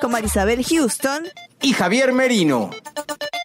con Marisabel Houston. y Javier Merino.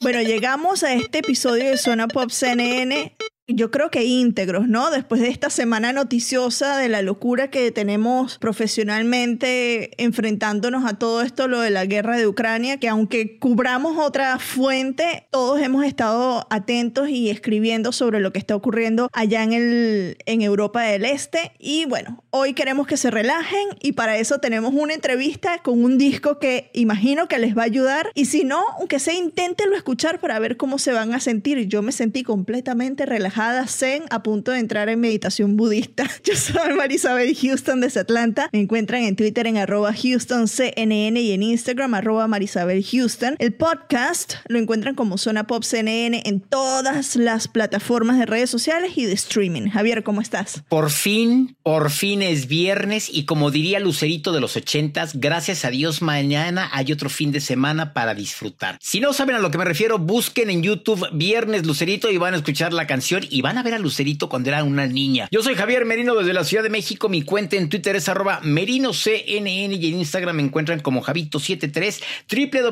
Bueno, llegamos a este episodio de Zona Pop CNN. Yo creo que íntegros, ¿no? Después de esta semana noticiosa de la locura que tenemos profesionalmente enfrentándonos a todo esto, lo de la guerra de Ucrania, que aunque cubramos otra fuente, todos hemos estado atentos y escribiendo sobre lo que está ocurriendo allá en, el, en Europa del Este. Y bueno, hoy queremos que se relajen y para eso tenemos una entrevista con un disco que imagino que les va a ayudar. Y si no, aunque sea, inténtenlo escuchar para ver cómo se van a sentir. Yo me sentí completamente relajada, zen, a punto de entrar en meditación budista. Yo soy Marisabel Houston desde Atlanta. Me encuentran en Twitter en HoustonCNN y en Instagram arroba Marisabel Houston. El podcast lo encuentran como Zona Pop CNN en todas las plataformas de redes sociales y de streaming. Javier, ¿cómo estás? Por fin, por fin es viernes y como diría Lucerito de los ochentas, gracias a Dios mañana hay otro fin de semana para disfrutar. Si no saben a lo que me refiero, busquen en YouTube Viernes Lucerito y van a escuchar la canción y van a ver a Lucerito cuando era una niña. Yo soy Javier Merino desde la Ciudad de México. Mi cuenta en Twitter es arroba merinoCNN y en Instagram me encuentran como Javito73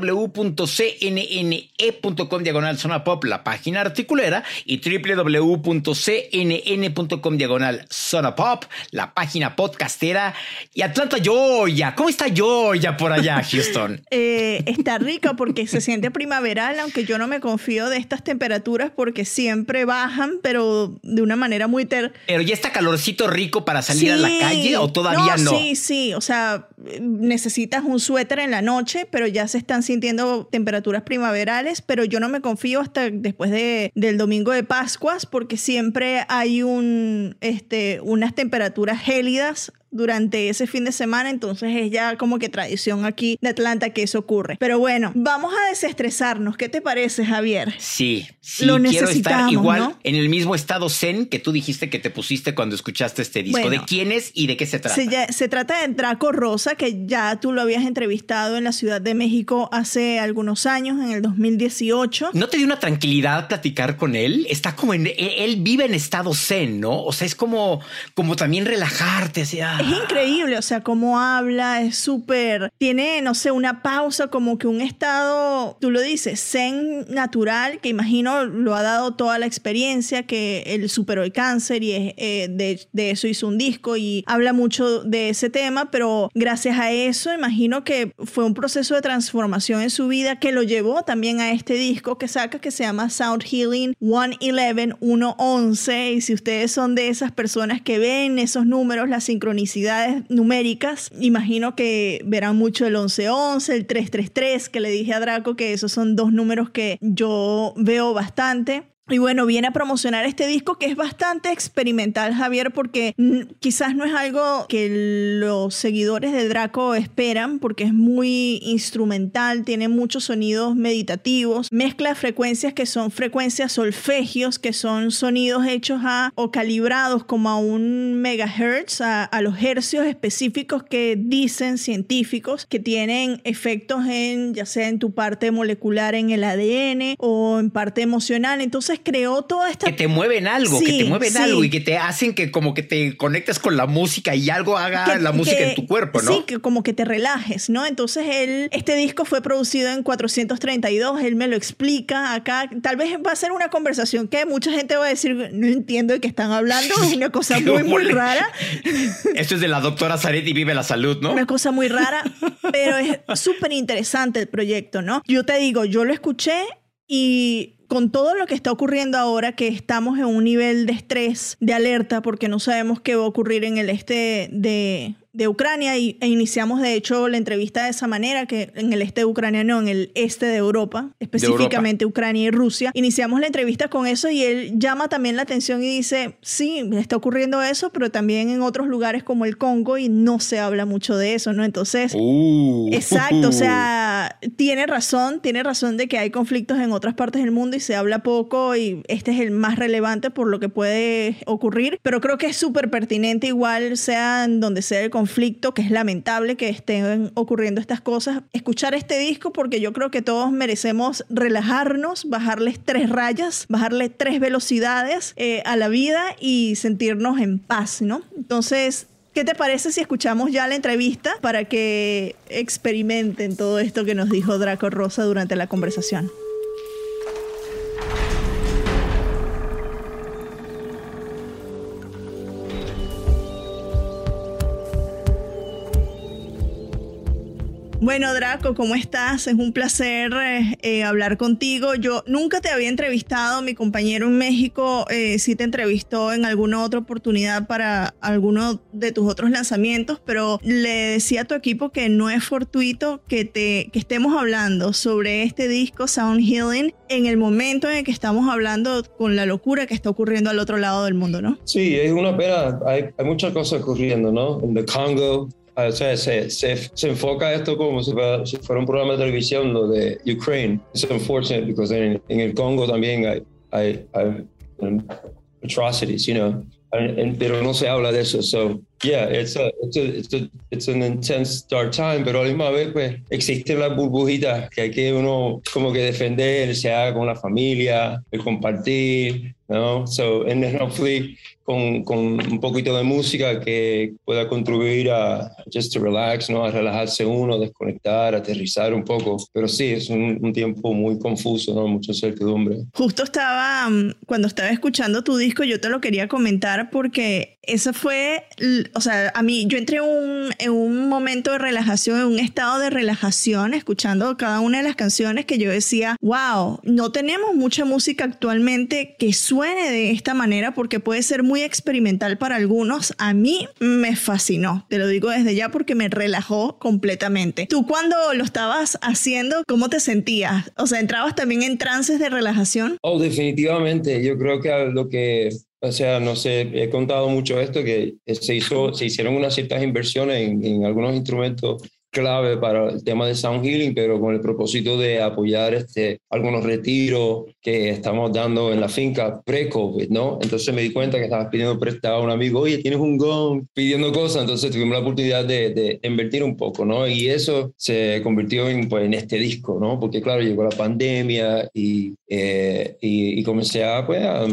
www.cnne.com diagonal zona pop, la página articulera y www.cnn.com diagonal zona pop, la página podcastera y Atlanta, Georgia. ¿Cómo está Georgia por allá, Houston? Eh, está rica porque se siente primaveral, aunque yo no me confío de estas temperaturas porque siempre bajan, pero de una manera muy ter. Pero ya está calorcito rico para salir a la calle o todavía no. Sí, sí, o sea, necesitas un suéter en la noche, pero ya se están sintiendo temperaturas primaverales, pero yo no me confío hasta después de, del domingo de Pascuas porque siempre hay un, este, unas temperaturas gélidas durante ese fin de semana, entonces es ya como que tradición aquí de Atlanta que eso ocurre. Pero bueno, vamos a desestresarnos. ¿Qué te parece, Javier? Sí, sí, Lo quiero estar igual ¿no? en el mismo estado zen que tú dijiste que te pusiste cuando escuchaste este disco. Bueno. ¿De quién es y de qué se trata? Se, ya- se trata de Draco Rosa, que ya tú lo habías entrevistado en la Ciudad de México hace algunos años, en el 2018. ¿No te dio una tranquilidad platicar con él? Está como en... Él, él vive en estado zen, ¿no? O sea, es como, como también relajarte. Así, ah. Es increíble, o sea, cómo habla, es súper, tiene, no sé, una pausa, como que un estado, tú lo dices, zen natural, que imagino lo ha dado toda la experiencia, que él superó el cáncer y es, eh, de, de eso hizo un disco y habla mucho de ese tema, pero gracias a eso, imagino que fue un proceso de transformación en su vida que lo llevó también a este disco que saca que se llama Sound Healing 111, 111, y si ustedes son de esas personas que ven esos números, las numéricas, imagino que verán mucho el 1111, el 333, que le dije a Draco que esos son dos números que yo veo bastante. Y bueno, viene a promocionar este disco que es bastante experimental, Javier, porque quizás no es algo que los seguidores de Draco esperan, porque es muy instrumental, tiene muchos sonidos meditativos, mezcla frecuencias que son frecuencias solfegios, que son sonidos hechos a o calibrados como a un megahertz, a, a los hercios específicos que dicen científicos que tienen efectos en, ya sea en tu parte molecular en el ADN o en parte emocional. Entonces Entonces creó toda esta... Que te mueven algo, que te mueven algo y que te hacen que como que te conectes con la música y algo haga la música en tu cuerpo, ¿no? Sí, que como que te relajes, ¿no? Entonces él, este disco fue producido en 432, él me lo explica acá. Tal vez va a ser una conversación que mucha gente va a decir, no entiendo de qué están hablando, es una cosa muy, muy rara. Esto es de la doctora Zaretti Vive la Salud, ¿no? Una cosa muy rara, pero es súper interesante el proyecto, ¿no? Yo te digo, yo lo escuché y con todo lo que está ocurriendo ahora, que estamos en un nivel de estrés, de alerta, porque no sabemos qué va a ocurrir en el este de, de Ucrania y, e iniciamos de hecho la entrevista de esa manera, que en el este de Ucrania no, en el este de Europa, específicamente Ucrania y Rusia. Iniciamos la entrevista con eso y él llama también la atención y dice, sí, está ocurriendo eso, pero también en otros lugares como el Congo y no se habla mucho de eso, ¿no? Entonces, uh. exacto, o sea, tiene razón, tiene razón de que hay conflictos en otras partes del mundo y se habla poco y este es el más relevante por lo que puede ocurrir, pero creo que es súper pertinente igual sea donde sea el conflicto conflicto, que es lamentable que estén ocurriendo estas cosas, escuchar este disco porque yo creo que todos merecemos relajarnos, bajarles tres rayas, bajarle tres velocidades eh, a la vida y sentirnos en paz, ¿no? Entonces, ¿Qué te parece si escuchamos ya la entrevista para que experimenten todo esto que nos dijo Draco Rosa durante la conversación? Bueno, Draco, ¿cómo estás? Es un placer eh, eh, hablar contigo. Yo nunca te había entrevistado, mi compañero en México eh, sí te entrevistó en alguna otra oportunidad para alguno de tus otros lanzamientos, pero le decía a tu equipo que no es fortuito que, te, que estemos hablando sobre este disco Sound Healing en el momento en el que estamos hablando con la locura que está ocurriendo al otro lado del mundo, ¿no? Sí, es una pena. Hay, hay muchas cosas ocurriendo, ¿no? En el Congo, o sea, se, se, se, enfoca esto como si fuera, si fuera, un programa de televisión lo de Ukraine. Es unfortunate porque en, en, el Congo también hay, hay, hay atrocities, you know, pero no se habla de eso. So, yeah, it's, a, it's, a, it's, a, it's an intense dark time, pero a la misma vez, pues, existen las burbujitas que hay que uno como que defender, sea con la familia, el compartir, ¿no? So, and then hopefully con, con, un poquito de música que pueda contribuir a just to relax, ¿no? a relajarse uno, desconectar, aterrizar un poco. Pero sí, es un, un tiempo muy confuso, ¿no? mucha incertidumbre. Justo estaba, mm, cuando estaba escuchando tu disco, yo te lo quería comentar porque eso fue, o sea, a mí, yo entré en un momento de relajación, en un estado de relajación, escuchando cada una de las canciones que yo decía, wow, no tenemos mucha música actualmente que suene de esta manera porque puede ser muy muy experimental para algunos, a mí me fascinó. Te lo digo desde ya porque me relajó completamente. Tú cuando lo estabas haciendo, ¿cómo te sentías? O sea, ¿entrabas también en trances de relajación? Oh, definitivamente. Yo creo que lo que o sea, no sé, he contado mucho esto, que se, hizo, se hicieron unas ciertas inversiones en, algunos instrumentos clave para el tema de sound healing, pero con el propósito de apoyar este, algunos retiros que estamos dando en la finca pre-COVID, ¿no? Entonces me di cuenta que estabas pidiendo prestado a un amigo, oye, tienes un gong, pidiendo cosas, entonces tuvimos la oportunidad de, invertir un poco, ¿no? Y eso se convirtió en, pues, en este disco, ¿no? Porque claro, llegó la pandemia y, eh, y, y, comencé pues, a,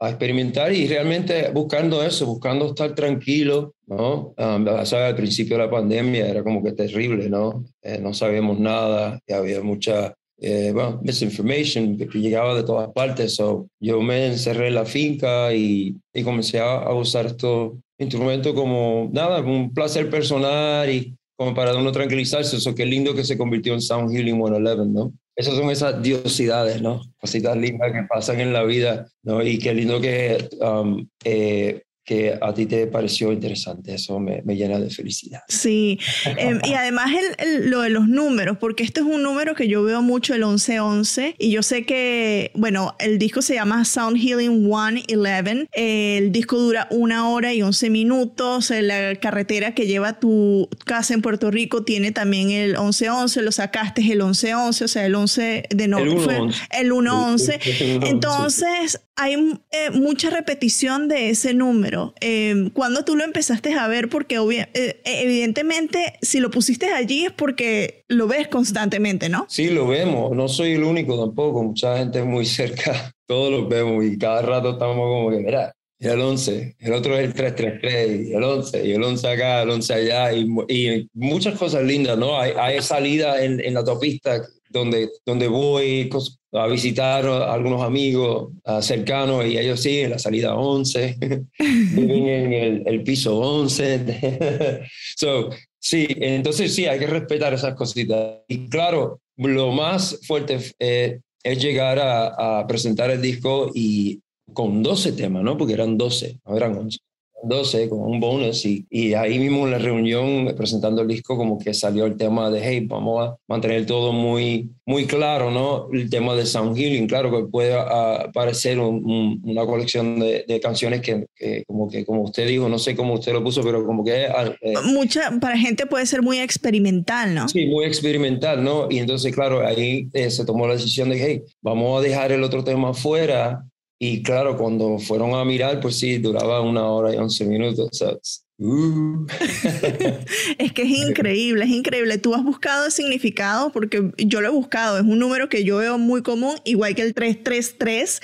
a experimentar y realmente buscando eso, buscando estar tranquilo, ¿no? Um, al principio de la pandemia era como que terrible, ¿no? Eh, no sabíamos nada, y había mucha eh, bueno, misinformation que llegaba de todas partes. So, yo me encerré en la finca y, y comencé a, a, usar estos instrumentos como, nada, un placer personal y como para uno tranquilizarse. Eso qué lindo que se convirtió en Sound Healing 111, ¿no? Esas son esas diosidades, ¿no? Cositas lindas que pasan en la vida, ¿no? Y qué lindo que um, eh, que a ti te pareció interesante. Eso me, me llena de felicidad. Sí, eh, y además el, lo de los números, porque este es un número que yo veo mucho, el 1111, y yo sé que, bueno, el disco se llama Sound Healing 111, el disco dura una hora y 11 minutos, la carretera que lleva tu casa en Puerto Rico tiene también el 1111, lo sacaste el 1111, o sea, el 11 de noviembre, el 111. Entonces, hay eh, mucha repetición de ese número Claro. Eh, ¿Cuándo tú lo empezaste a ver? Porque eh, evidentemente si lo pusiste allí es porque lo ves constantemente, ¿no? Sí, lo vemos. No soy el único tampoco. Mucha gente muy cerca. Todos lo vemos y cada rato estamos como que, mira, el 11, el otro es el 333, el 11, y el 11 acá, el 11 allá, y, y muchas cosas lindas, ¿no? Hay, hay salida en, en la autopista donde, donde voy a visitar a algunos amigos cercanos y ellos sí, en la salida 11, viven en el, el, piso 11. so, sí, entonces sí, hay que respetar esas cositas. Y claro, lo más fuerte eh, es llegar a, a, presentar el disco y con 12 temas, ¿no? Porque eran 12, no eran 11. 12 con un bonus y, y, ahí mismo en la reunión presentando el disco como que salió el tema de hey vamos a mantener todo muy muy claro no el tema de sound healing claro que puede uh, parecer un, una colección de, de canciones que, que, como que como usted dijo no sé cómo usted lo puso pero como que eh, mucha para gente puede ser muy experimental no sí muy experimental no y entonces claro ahí eh, se tomó la decisión de hey vamos a dejar el otro tema fuera y claro, cuando fueron a mirar, pues sí, duraba una hora y once minutos. Uh. es que es increíble, es increíble. Tú has buscado el significado, porque yo lo he buscado, es un número que yo veo muy común, igual que el 333,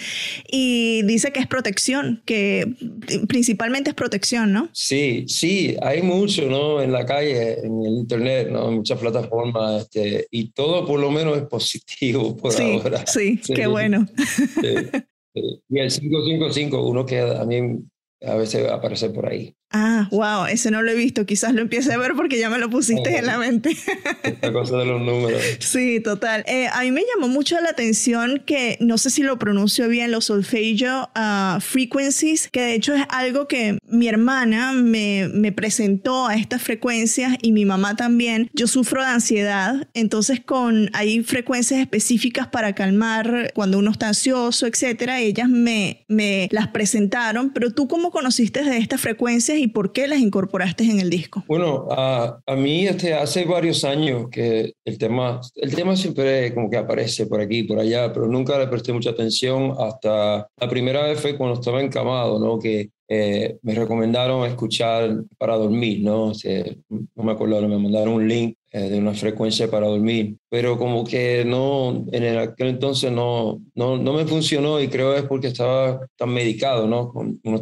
y dice que es protección, que principalmente es protección, ¿no? Sí, sí, hay mucho, ¿no? En la calle, en el internet, ¿no? En muchas plataformas, este, y todo por lo menos es positivo por sí, ahora. Sí, sí, qué bueno. Sí. Y el 555, uno que a mí a veces aparece por ahí. Ah, wow, ese no lo he visto. Quizás lo empiece a ver porque ya me lo pusiste en la mente. La cosa de los números. Sí, total. Eh, a mí me llamó mucho la atención que, no sé si lo pronuncio bien, los solfeggio uh, frequencies, que de hecho es algo que mi hermana me, me presentó a estas frecuencias y mi mamá también. Yo sufro de ansiedad, entonces con hay frecuencias específicas para calmar cuando uno está ansioso, etcétera. Ellas me, me las presentaron, pero tú cómo conociste de estas frecuencias y por qué las incorporaste en el disco? Bueno, a, a mí este, hace varios años que el tema, el tema siempre como que aparece por aquí, por allá, pero nunca le presté mucha atención hasta la primera vez fue cuando estaba encamado, ¿no? Que eh, me recomendaron escuchar para dormir, ¿no? O sea, no me acuerdo, me mandaron un link eh, de una frecuencia para dormir, pero como que no, en aquel entonces no, no, no me funcionó y creo es porque estaba tan medicado, ¿no? Uno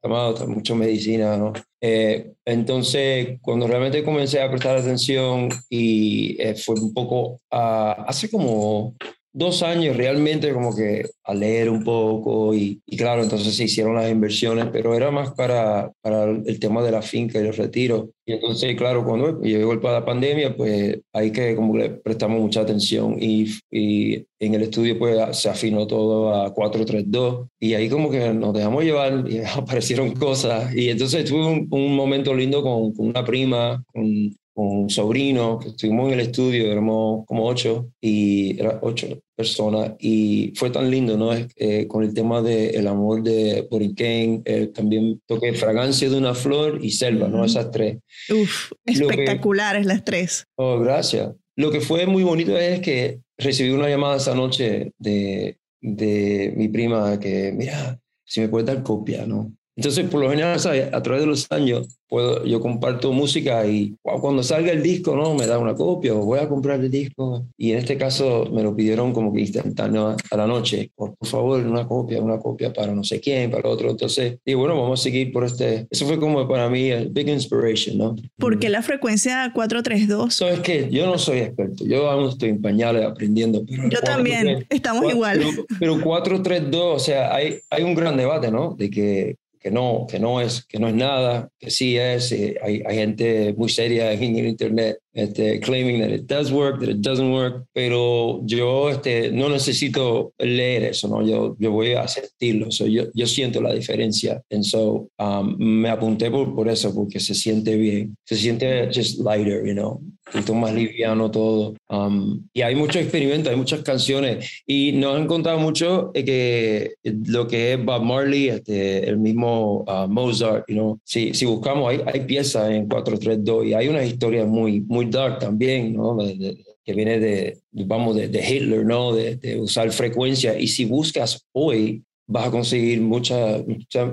tomado mucho medicina, ¿no? Eh, entonces, cuando realmente comencé a prestar atención y eh, fue un poco, uh, hace como dos años realmente como que a leer un poco y, y, claro, entonces se hicieron las inversiones, pero era más para, para el tema de la finca y los retiros. Y entonces, claro, cuando llegó el, la pandemia, pues ahí que como le prestamos mucha atención y, y en el estudio pues se afinó todo a 432 y ahí como que nos dejamos llevar y aparecieron cosas y entonces tuve un, un momento lindo con, con una prima, con un sobrino, que estuvimos en el estudio, éramos como ocho, y era ocho personas, y fue tan lindo, ¿no? Eh, con el tema del el amor de Boriquén, eh, también toqué Fragancia de una flor y Selva, ¿no? Esas tres. Uf, espectaculares las tres. Oh, gracias. Lo que fue muy bonito es que recibí una llamada esa noche de, de mi prima que, mira, si me puedes dar copia, ¿no? Entonces, por lo general, a través de los años, puedo, yo comparto música y cuando salga el disco, ¿no? Me da una copia o voy a comprar el disco. Y en este caso me lo pidieron como que instantáneo a la noche. Por, por favor, una copia, una copia para no sé quién, para otro. Entonces, y bueno, vamos a seguir por este. Eso fue como para mí el big inspiration, ¿no? ¿Por qué la frecuencia 432? So, es que yo no soy experto. Yo aún estoy en pañales aprendiendo. Pero yo también. Estamos igual. Pero, pero 432, o sea, hay, hay un gran debate, ¿no? De que que no, que no, es, que no es nada, que sí es. Eh, hay, hay, gente muy seria en el Internet este, claiming that it does work, that it doesn't work, pero yo este, no necesito leer eso, ¿no? Yo, yo voy a sentirlo, so, yo, yo siento la diferencia. And so um, me apunté por, por eso, porque se siente bien, se siente just lighter, you know, poquito más liviano todo. Um, y hay muchos experimentos, hay muchas canciones, y nos han contado mucho eh, que lo que es Bob Marley, este, el mismo uh, Mozart, you know, si, si buscamos, hay, hay piezas en 432 y hay una historia muy, muy dark también, ¿no? De, de, que viene de, vamos, de, de Hitler, ¿no? De, de, usar frecuencia. Y si buscas hoy, vas a conseguir muchos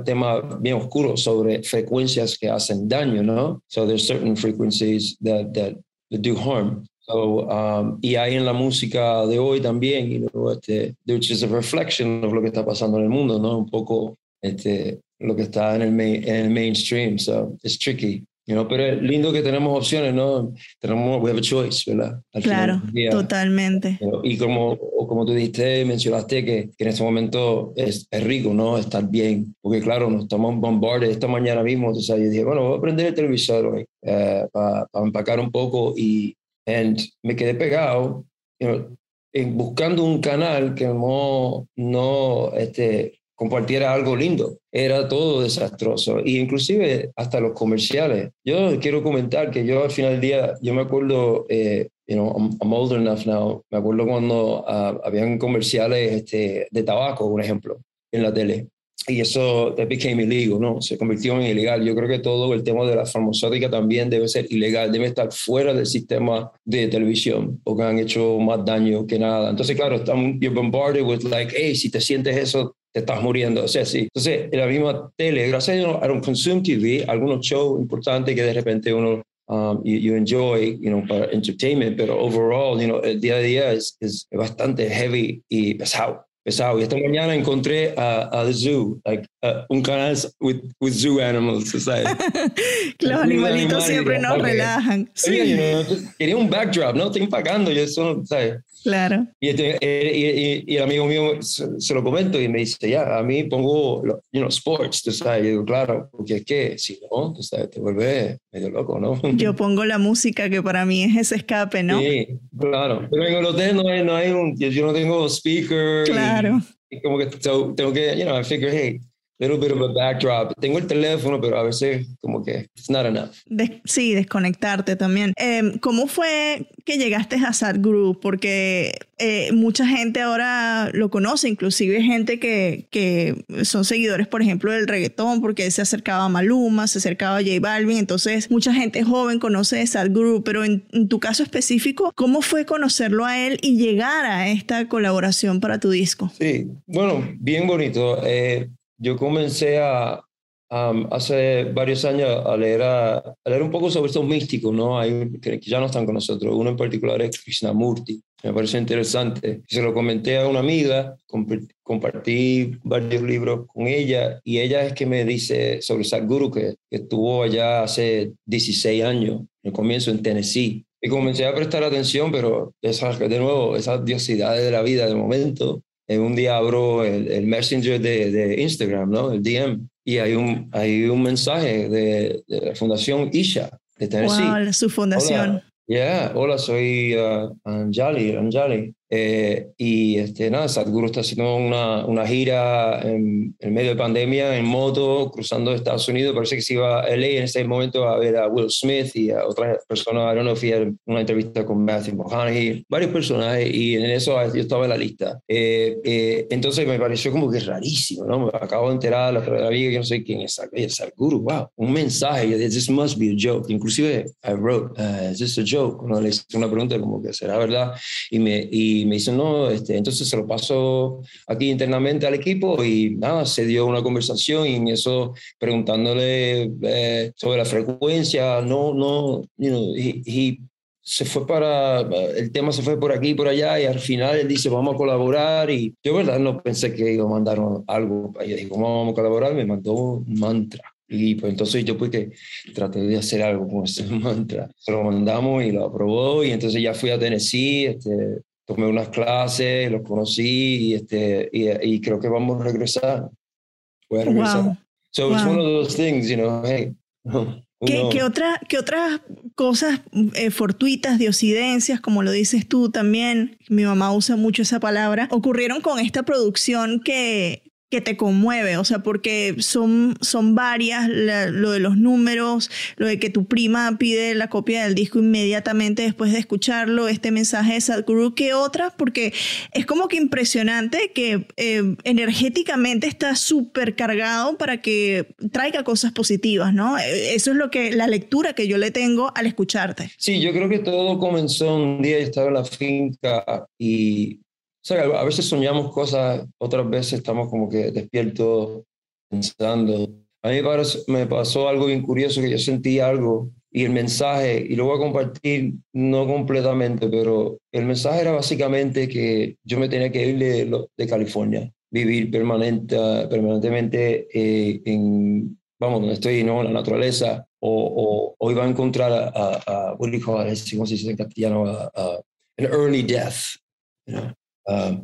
temas bien oscuros sobre frecuencias que hacen daño, ¿no? So there's certain frequencies that, that, that do harm. So, um, y hay en la música de hoy también, you know, este, which is a reflection of lo que está pasando en el mundo, ¿no? Un poco este, lo que está en el, main, en el mainstream. So it's tricky. You know, pero es lindo que tenemos opciones, ¿no? Tenemos, we have a choice, ¿verdad? claro, totalmente. Y como, como tú dijiste, mencionaste que, que en este momento es, es, rico, ¿no? Estar bien, porque claro, nos estamos bombardeando esta mañana mismo, entonces yo dije, bueno, voy a prender el televisor hoy eh, para empacar un poco y and me quedé pegado, you know, en buscando un canal que no, no este, compartiera algo lindo. Era todo desastroso. Y inclusive hasta los comerciales. Yo quiero comentar que yo al final del día, yo me acuerdo, eh, you know, I'm, older enough now, me acuerdo cuando uh, habían comerciales este, de tabaco, por ejemplo, en la tele. Y eso became illegal, ¿no? Se convirtió en ilegal. Yo creo que todo el tema de la farmacéutica también debe ser ilegal, debe estar fuera del sistema de televisión, porque han hecho más daño que nada. Entonces, claro, están, you're bombarded with like, hey, si te sientes eso, te estás muriendo. O sea, sí. Entonces, en la misma tele, gracias a I don't consume TV, algunos shows importantes que de repente uno um, you, enjoy, you know, para entertainment, pero overall, you know, el día a día es, es bastante heavy y pesado pesado. Y esta mañana encontré a, a The Zoo, like, un canal with, with zoo animals, ¿sabes? Los animalitos siempre nos relajan. Sí. quería un backdrop, ¿no? Estoy pagando y eso, ¿sabes? Claro. Este, y, y, el amigo mío se, lo comento y me dice, ya, a mí pongo, you know, sports, tú sabes. Yo digo, claro, porque es que si no, tú sabes, te vuelve medio loco, ¿no? Yo pongo la música que para mí es ese escape, ¿no? Sí, claro. Pero en el hotel no hay, no hay un, yo no tengo speaker. Claro. Y, como que tengo que, you know, I figure, hey, little bit of a backdrop. Tengo el teléfono, pero a veces como que it's not enough. sí, desconectarte también. Em, ¿Cómo fue que llegaste a Sadhguru? Porque eh, mucha gente ahora lo conoce, inclusive gente que, que son seguidores, por ejemplo, del reggaetón, porque se acercaba a Maluma, se acercaba a J Balvin, entonces mucha gente joven conoce de Sadhguru, pero en, en tu caso específico, ¿cómo fue conocerlo a él y llegar a esta colaboración para tu disco? Sí, bueno, bien bonito. Eh, yo comencé a, hace varios años a leer, a, leer un poco sobre estos místicos, ¿no? Hay, que, ya no están con nosotros. Uno en particular es Krishnamurti. Me parece interesante. Se lo comenté a una amiga, compartí varios libros con ella y ella es que me dice sobre Sadhguru que, que estuvo allá hace 16 años, en el comienzo en Tennessee. Y comencé a prestar atención, pero esas, de nuevo, esas diosidades de la vida de momento, en un día abro el, el Messenger de, de, Instagram, ¿no? El DM, y hay un, hay un mensaje de, de la Fundación Isha de Tennessee. Wow, su fundación. Hola, yeah, hola soy uh, Anjali, Anjali. Eh, y este, nada, Sadhguru está haciendo una, una gira en, en, medio de pandemia en moto, cruzando Estados Unidos. Parece que se iba a LA en ese momento a ver a Will Smith y a otras personas. I don't know if una entrevista con Matthew McConaughey, varios personajes, y en eso yo estaba en la lista. Eh, eh, entonces me pareció como que rarísimo, ¿no? Me acabo de enterar la otra vez que no sé quién es Sadhguru, wow, un mensaje. This must be a joke. Inclusive, I wrote, uh, is this a joke? No, le hice una pregunta como que será verdad. Y me. Y y me dicen, no, este, entonces se lo paso aquí internamente al equipo y nada, se dio una conversación y en eso preguntándole eh, sobre la frecuencia, no, no, you know, se fue para, el tema se fue por aquí y por allá y al final él dice, vamos a colaborar y yo, verdad, no pensé que iba a mandar algo, yo dije, ¿cómo vamos a colaborar? Me mandó un mantra. Y pues entonces yo pues que traté de hacer algo con ese mantra. Se lo mandamos y lo aprobó y entonces ya fui a Tennessee, este, tomé unas clases, los conocí y, este, y, creo que vamos a regresar. Voy a regresar. Wow. So it's one of those things, you know, hey. ¿Qué, ¿Qué, otra, ¿Qué, otras cosas eh, fortuitas, diosidencias, como lo dices tú también, mi mamá usa mucho esa palabra, ocurrieron con esta producción que, que te conmueve, o sea, porque son, son varias, lo de los números, lo de que tu prima pide la copia del disco inmediatamente después de escucharlo, este mensaje de Sadhguru, que otras, porque es como que impresionante que eh, energéticamente está súper cargado para que traiga cosas positivas, ¿no? Eso es lo que, la lectura que yo le tengo al escucharte. Sí, yo creo que todo comenzó un día, yo estaba en la finca y sea, a veces soñamos cosas, otras veces estamos como que despiertos pensando. A mí me pasó algo bien curioso, que yo sentí algo y el mensaje, y lo voy a compartir no completamente, pero el mensaje era básicamente que yo me tenía que ir de, de California, vivir permanente, permanentemente eh, en, vamos, donde estoy, ¿no? La naturaleza, o, o, iba a encontrar a, a, a ¿cómo se dice en castellano? A, an early death. Um,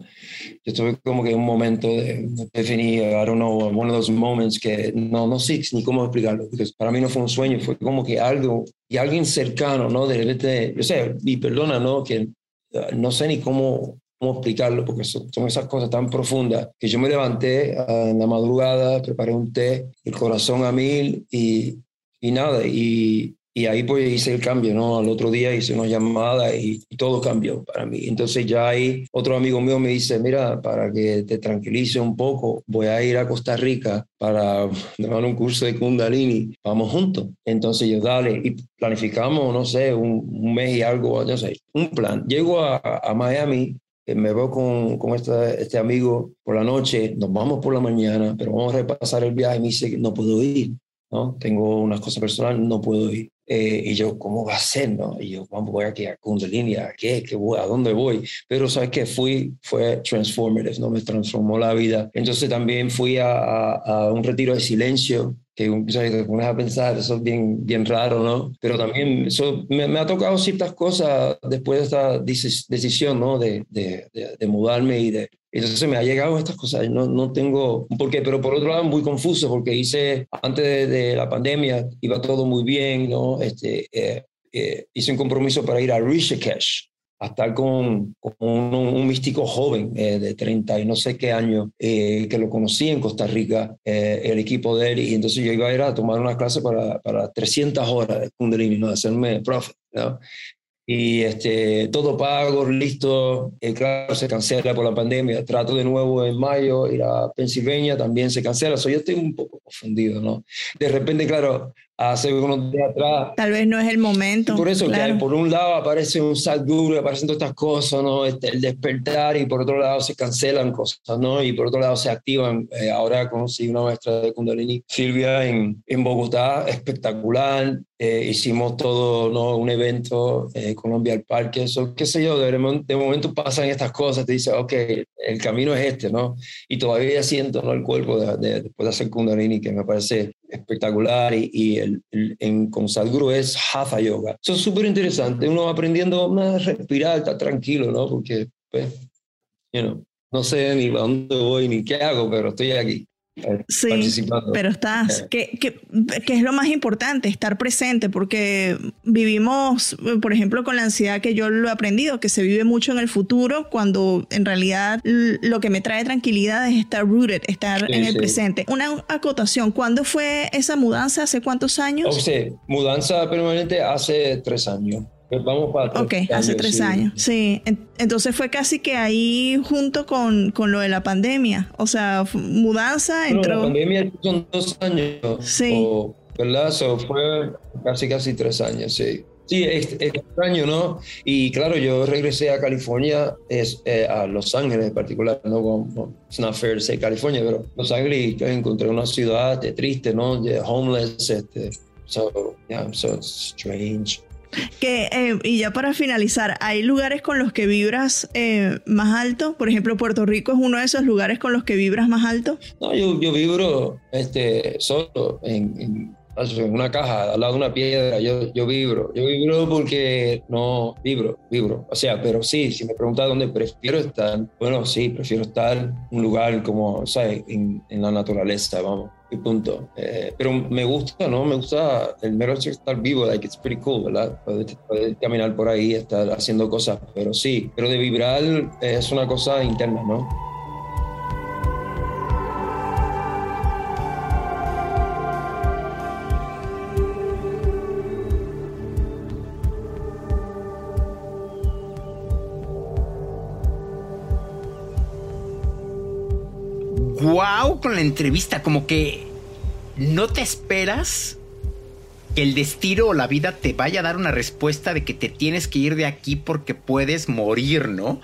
yo estuve como que un momento de definir, I don't know, one of those moments que no, no sé ni cómo explicarlo, porque para mí no fue un sueño, fue como que algo, y alguien cercano, ¿no? De repente, yo sé, y perdona, ¿no? Que uh, no sé ni cómo, cómo explicarlo, porque son, son, esas cosas tan profundas, que yo me levanté uh, en la madrugada, preparé un té, el corazón a mil, y, y nada, y y ahí pues hice el cambio, ¿no? Al otro día hice una llamada y, todo cambió para mí. Entonces ya ahí otro amigo mío me dice, mira, para que te tranquilice un poco, voy a ir a Costa Rica para dar un curso de Kundalini, vamos juntos. Entonces yo, dale, y planificamos, no sé, un, mes y algo, no sé, un plan. Llego a, a Miami, eh, me veo con, con este, este amigo por la noche, nos vamos por la mañana, pero vamos a repasar el viaje y me dice no puedo ir. ¿no? Tengo unas cosas personales, no puedo ir. Eh, y yo, ¿cómo va a ser? No? Y yo, vamos, voy a Kundalini, ¿a qué? ¿Qué voy? ¿A dónde voy? Pero ¿sabes qué? Fui, fue transformative, ¿no? Me transformó la vida. Entonces también fui a, a, un retiro de silencio que te pones a pensar, eso es bien, bien raro, ¿no? Pero también eso me, me ha tocado ciertas cosas después de esta decisión, ¿no? De, de, de, de mudarme y de, entonces me ha llegado estas cosas, no, no tengo por qué, pero por otro lado muy confuso porque hice, antes de, la pandemia, iba todo muy bien, ¿no? Este, eh, eh, hice un compromiso para ir a Rishikesh, a estar con, con un, místico joven eh, de 30 y no sé qué años, que lo conocí en Costa Rica, el equipo de él, y entonces yo iba a ir a tomar una clase para, para 300 horas de Kundalini, ¿no? hacerme profe. ¿no? Y este, todo pago, listo. Eh, claro, se cancela por la pandemia. Trato de nuevo en mayo, ir a Pensilvania, también se cancela. So, yo estoy un poco confundido, ¿no? De repente, claro, hace unos días atrás. Tal vez no es el momento. Por eso que por un lado aparece un Sadhguru, aparecen todas estas cosas, ¿no? Este, el despertar y por otro lado se cancelan cosas, ¿no? Y por otro lado se activan. Eh, ahora conocí una maestra de Kundalini, Silvia, en, en Bogotá, espectacular. Eh, hicimos todo, ¿no? Un evento, eh, Colombia al Parque, eso, qué sé yo, de, de, momento pasan estas cosas, te dice, ok, el camino es este, ¿no? Y todavía siento, ¿no? El cuerpo de, de, después de hacer Kundalini, que me parece espectacular y, y el, el, en, con Sadhguru es Hatha Yoga. Eso es súper interesante, uno va aprendiendo a respirar, estar tranquilo, ¿no? Porque, pues, you know, no sé ni a dónde voy ni qué hago, pero estoy aquí. Eh, sí, pero estás, eh. que, que, que, es lo más importante, estar presente, porque vivimos, por ejemplo, con la ansiedad que yo lo he aprendido, que se vive mucho en el futuro, cuando en realidad lo que me trae tranquilidad es estar rooted, estar en el presente. Una acotación, ¿cuándo fue esa mudanza? ¿Hace cuántos años? O sea, mudanza permanente hace tres años. Vamos para Ok, hace tres años. Sí, entonces fue casi que ahí junto con, con lo de la pandemia. O sea, mudanza, entró. la pandemia son dos años. Sí. ¿Verdad? So, fue casi, casi tres años, sí. Sí, es, extraño, ¿no? Y claro, yo regresé a California, es, eh, a Los Ángeles en particular, no como, it's not fair to say California, pero Los Ángeles y encontré una ciudad triste, ¿no? Homeless, este, so, yeah, so strange. Que, eh, y ya para finalizar, ¿hay lugares con los que vibras eh, más alto? Por ejemplo, Puerto Rico es uno de esos lugares con los que vibras más alto. No, yo, yo vibro este, solo en, en, en, una caja, al lado de una piedra. Yo, yo vibro. Yo vibro porque no vibro, vibro. O sea, pero sí, si me preguntas dónde prefiero estar, bueno, sí, prefiero estar en un lugar como, ¿sabes? En, la naturaleza, vamos punto. Eh, pero me gusta, ¿no? Me gusta el mero hecho de estar vivo, like it's pretty cool, ¿verdad? Poder, caminar por ahí, estar haciendo cosas, pero sí, pero de vibrar es una cosa interna, ¿no? Con la entrevista, como que no te esperas que el destino o la vida te vaya a dar una respuesta de que te tienes que ir de aquí porque puedes morir, ¿no?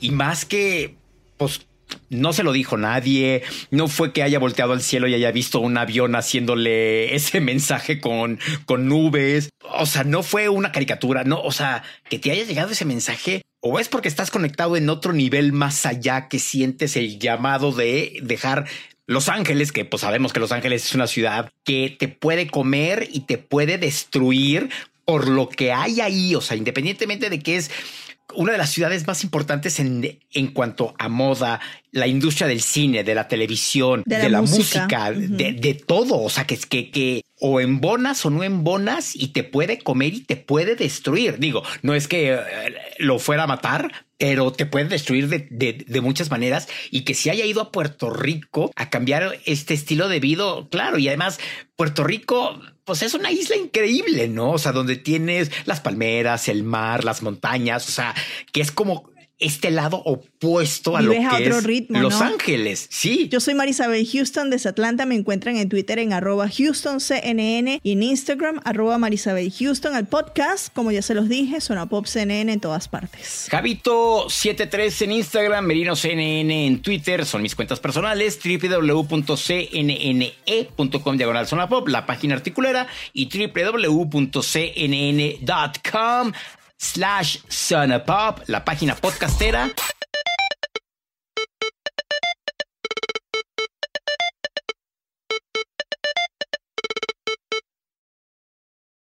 y más que, pues, no se lo dijo nadie, no fue que haya volteado al cielo y haya visto un avión haciéndole ese mensaje con, con nubes, o sea, no fue una caricatura, no, o sea, que te haya llegado ese mensaje o es porque estás conectado en otro nivel más allá que sientes el llamado de dejar Los Ángeles, que pues sabemos que Los Ángeles es una ciudad que te puede comer y te puede destruir por lo que hay ahí, o sea, independientemente de que es una de las ciudades más importantes en, en cuanto a moda, la industria del cine, de la televisión, de, la, música, de, de, todo. O sea, que, que, que o embonas o no embonas y te puede comer y te puede destruir. Digo, no es que eh, lo fuera a matar, pero te puede destruir de, de, de, muchas maneras y que si haya ido a Puerto Rico a cambiar este estilo de vida, claro, y además Puerto Rico, pues es una isla increíble, ¿no? O sea, donde tienes las palmeras, el mar, las montañas, o sea, que es como este lado opuesto a lo que otro es ritmo, Los Ángeles. Sí. Yo soy Marisabel Houston desde Atlanta. Me encuentran en Twitter en arroba HoustonCNN y en Instagram arroba Marisabel Houston. El podcast, como ya se los dije, suena Pop CNN en todas partes. Javito73 en Instagram, Merino CNN en Twitter, son mis cuentas personales, www.cnne.com diagonal zona pop, la página articulera y www.cnn.com slash Pop, la página podcastera